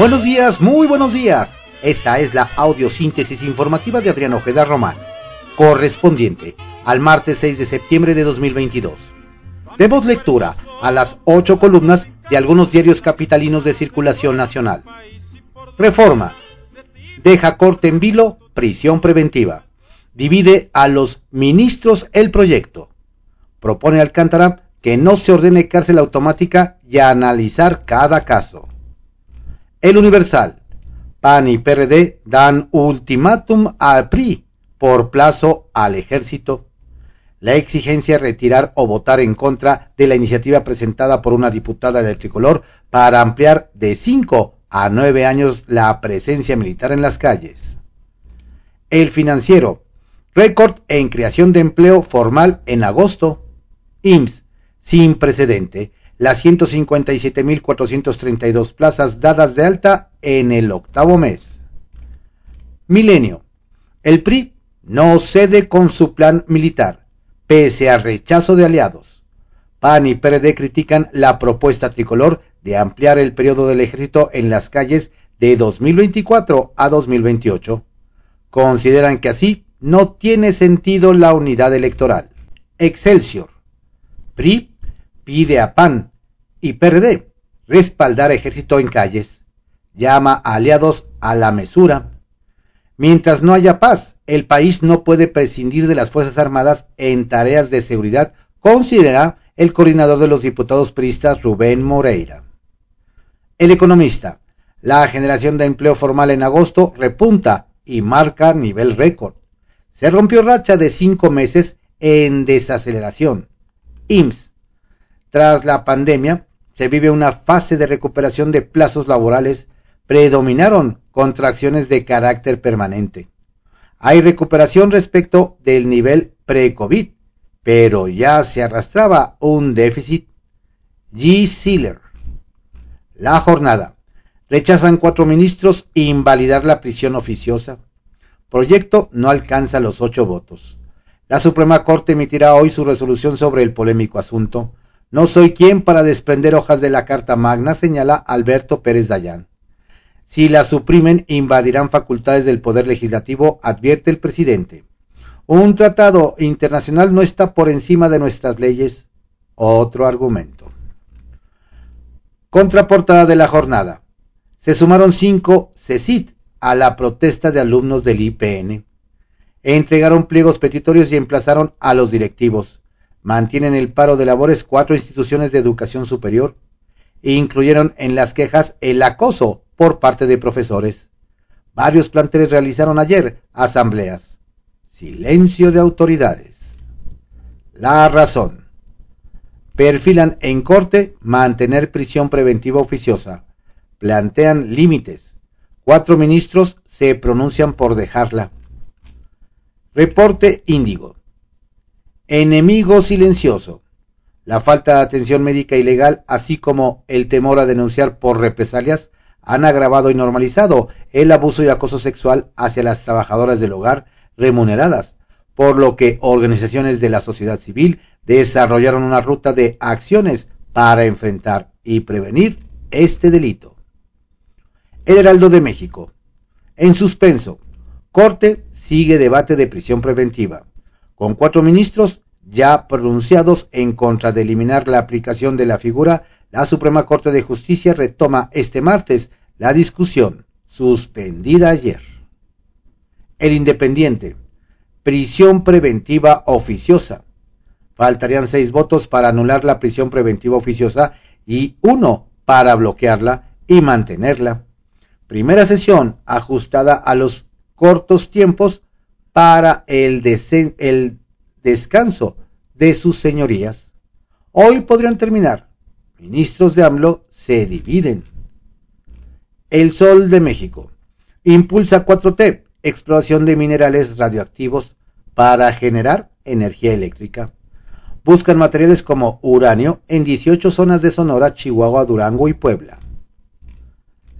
Buenos días, muy buenos días. Esta es la audiosíntesis informativa de Adrián Ojeda Román, correspondiente al martes 6 de septiembre de 2022. Demos lectura a las ocho columnas de algunos diarios capitalinos de circulación nacional. Reforma. Deja corte en vilo, prisión preventiva. Divide a los ministros el proyecto. Propone Alcántara que no se ordene cárcel automática y analizar cada caso. El Universal. PAN y PRD dan ultimátum al PRI por plazo al ejército. La exigencia retirar o votar en contra de la iniciativa presentada por una diputada del tricolor para ampliar de 5 a 9 años la presencia militar en las calles. El financiero. Récord en creación de empleo formal en agosto. IMSS sin precedente las 157.432 plazas dadas de alta en el octavo mes. Milenio. El PRI no cede con su plan militar, pese a rechazo de aliados. PAN y PRD critican la propuesta tricolor de ampliar el periodo del ejército en las calles de 2024 a 2028. Consideran que así no tiene sentido la unidad electoral. Excelsior. PRI pide a PAN y PRD respaldar ejército en calles. Llama a aliados a la mesura. Mientras no haya paz, el país no puede prescindir de las Fuerzas Armadas en tareas de seguridad, considera el coordinador de los diputados priistas Rubén Moreira. El economista. La generación de empleo formal en agosto repunta y marca nivel récord. Se rompió racha de cinco meses en desaceleración. IMSS tras la pandemia, se vive una fase de recuperación de plazos laborales. Predominaron contracciones de carácter permanente. Hay recuperación respecto del nivel pre-COVID, pero ya se arrastraba un déficit. G. Sealer. La jornada. Rechazan cuatro ministros invalidar la prisión oficiosa. Proyecto no alcanza los ocho votos. La Suprema Corte emitirá hoy su resolución sobre el polémico asunto. No soy quien para desprender hojas de la Carta Magna, señala Alberto Pérez Dayán. Si la suprimen, invadirán facultades del Poder Legislativo, advierte el presidente. Un tratado internacional no está por encima de nuestras leyes. Otro argumento. Contraportada de la jornada. Se sumaron cinco CECIT a la protesta de alumnos del IPN. Entregaron pliegos petitorios y emplazaron a los directivos mantienen el paro de labores cuatro instituciones de educación superior e incluyeron en las quejas el acoso por parte de profesores. Varios planteles realizaron ayer asambleas. Silencio de autoridades. La razón. Perfilan en corte mantener prisión preventiva oficiosa. Plantean límites. Cuatro ministros se pronuncian por dejarla. Reporte Índigo. Enemigo silencioso. La falta de atención médica ilegal, así como el temor a denunciar por represalias, han agravado y normalizado el abuso y acoso sexual hacia las trabajadoras del hogar remuneradas, por lo que organizaciones de la sociedad civil desarrollaron una ruta de acciones para enfrentar y prevenir este delito. El Heraldo de México. En suspenso. Corte sigue debate de prisión preventiva con cuatro ministros ya pronunciados en contra de eliminar la aplicación de la figura, la Suprema Corte de Justicia retoma este martes la discusión suspendida ayer. El Independiente. Prisión preventiva oficiosa. Faltarían seis votos para anular la prisión preventiva oficiosa y uno para bloquearla y mantenerla. Primera sesión ajustada a los cortos tiempos para el, el descanso de sus señorías. Hoy podrían terminar. Ministros de AMLO se dividen. El Sol de México impulsa 4T, exploración de minerales radioactivos para generar energía eléctrica. Buscan materiales como uranio en 18 zonas de Sonora, Chihuahua, Durango y Puebla.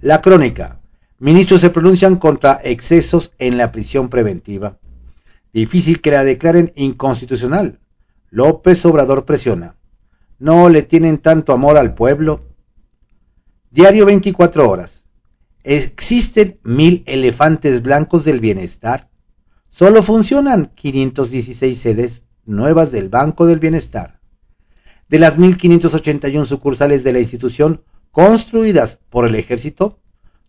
La crónica. Ministros se pronuncian contra excesos en la prisión preventiva. Difícil que la declaren inconstitucional. López Obrador presiona. No le tienen tanto amor al pueblo. Diario 24 horas. Existen mil elefantes blancos del bienestar. Solo funcionan 516 sedes nuevas del Banco del Bienestar. De las 1.581 sucursales de la institución construidas por el ejército,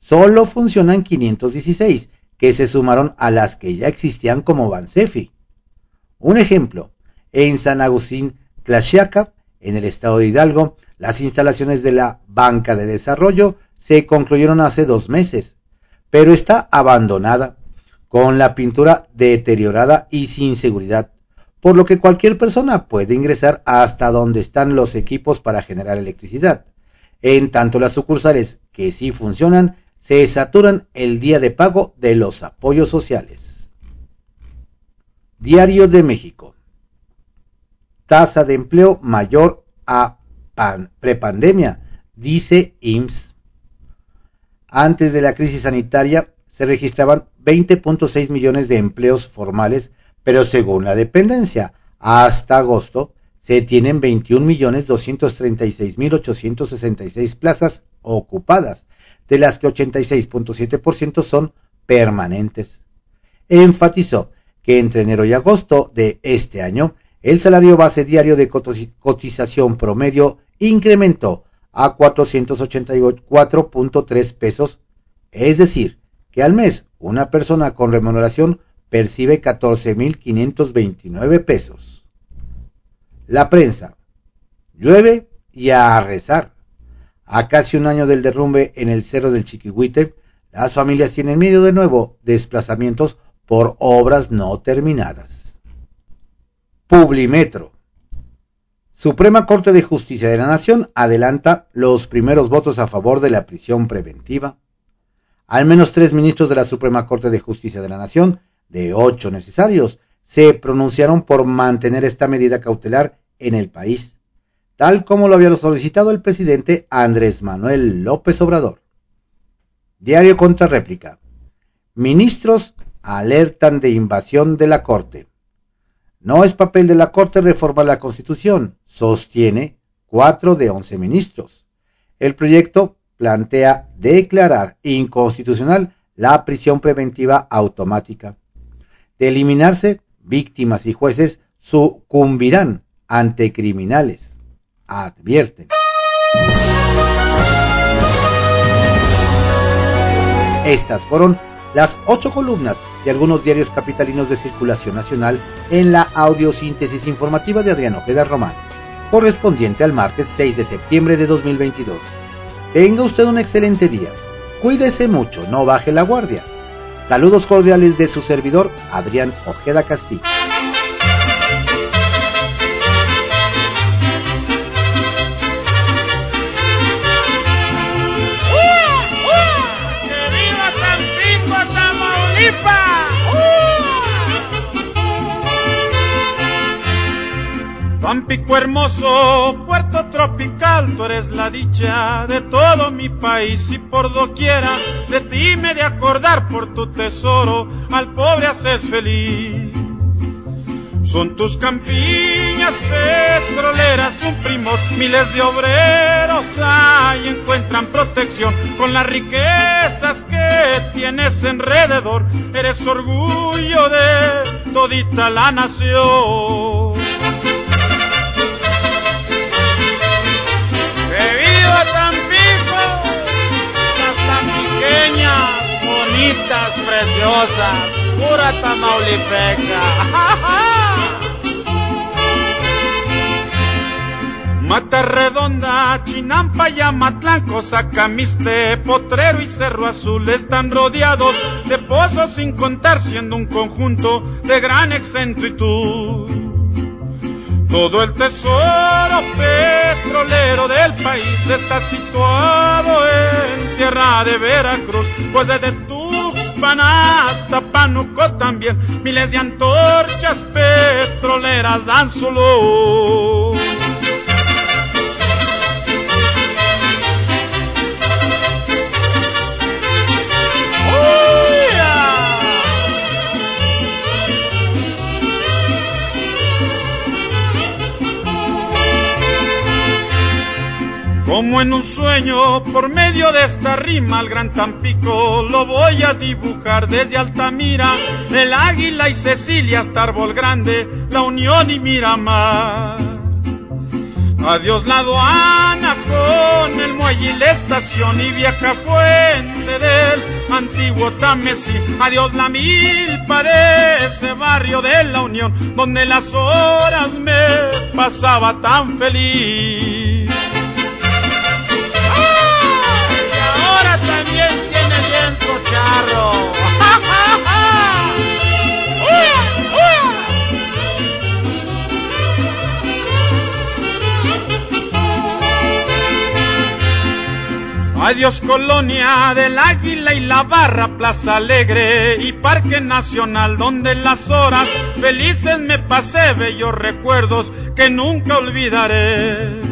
solo funcionan 516, que se sumaron a las que ya existían como Bansefi. Un ejemplo, en San Agustín Tlaxiaca, en el estado de Hidalgo, las instalaciones de la Banca de Desarrollo se concluyeron hace dos meses, pero está abandonada, con la pintura deteriorada y sin seguridad, por lo que cualquier persona puede ingresar hasta donde están los equipos para generar electricidad. En tanto las sucursales que sí funcionan se saturan el día de pago de los apoyos sociales. Diario de México. Tasa de empleo mayor a prepandemia, dice IMSS. Antes de la crisis sanitaria se registraban 20.6 millones de empleos formales, pero según la dependencia, hasta agosto se tienen 21.236.866 plazas ocupadas, de las que 86.7% son permanentes. Enfatizó que entre enero y agosto de este año, el salario base diario de cotización promedio incrementó a 484.3 pesos, es decir, que al mes una persona con remuneración percibe 14.529 pesos. La prensa. Llueve y a rezar. A casi un año del derrumbe en el cerro del Chiquihuite, las familias tienen miedo de nuevo desplazamientos por obras no terminadas. Publimetro. Suprema Corte de Justicia de la Nación adelanta los primeros votos a favor de la prisión preventiva. Al menos tres ministros de la Suprema Corte de Justicia de la Nación, de ocho necesarios, se pronunciaron por mantener esta medida cautelar en el país tal como lo había solicitado el presidente Andrés Manuel López Obrador. Diario contra réplica. Ministros alertan de invasión de la Corte. No es papel de la Corte reformar la Constitución, sostiene cuatro de once ministros. El proyecto plantea declarar inconstitucional la prisión preventiva automática. De eliminarse, víctimas y jueces sucumbirán ante criminales advierten. Estas fueron las ocho columnas de algunos diarios capitalinos de circulación nacional en la audiosíntesis informativa de Adriano Ojeda Román, correspondiente al martes 6 de septiembre de 2022. Tenga usted un excelente día. Cuídese mucho, no baje la guardia. Saludos cordiales de su servidor, Adrián Ojeda Castillo. Tampico hermoso, puerto tropical, tú eres la dicha de todo mi país y por doquiera de ti me de acordar por tu tesoro, al pobre haces feliz. Son tus campiñas petroleras un primor, miles de obreros ahí encuentran protección con las riquezas que tienes alrededor. Eres orgullo de todita la nación. Preciosas, pura tamaulipeca. Mata Redonda, Chinampa y Amatlán, Potrero y Cerro Azul están rodeados de pozos sin contar, siendo un conjunto de gran excentritud. Todo el tesoro petrolero del país está situado en tierra de Veracruz, pues desde Tuxpan hasta Panuco también miles de antorchas petroleras dan su luz. Como en un sueño, por medio de esta rima, el gran Tampico lo voy a dibujar desde Altamira, el Águila y Cecilia hasta Árbol Grande, la Unión y Miramar. Adiós la aduana con el muelle y la estación y vieja fuente del antiguo Tamesí. Adiós la milpa de ese barrio de la Unión donde las horas me pasaba tan feliz. Adiós colonia del Águila y la Barra, Plaza Alegre y Parque Nacional, donde las horas felices me pasé bellos recuerdos que nunca olvidaré.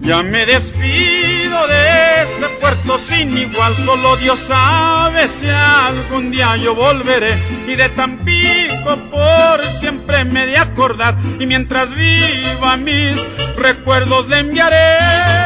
Ya me despido de este puerto sin igual, solo Dios sabe si algún día yo volveré y de Tampico por siempre me de acordar y mientras viva mis recuerdos le enviaré.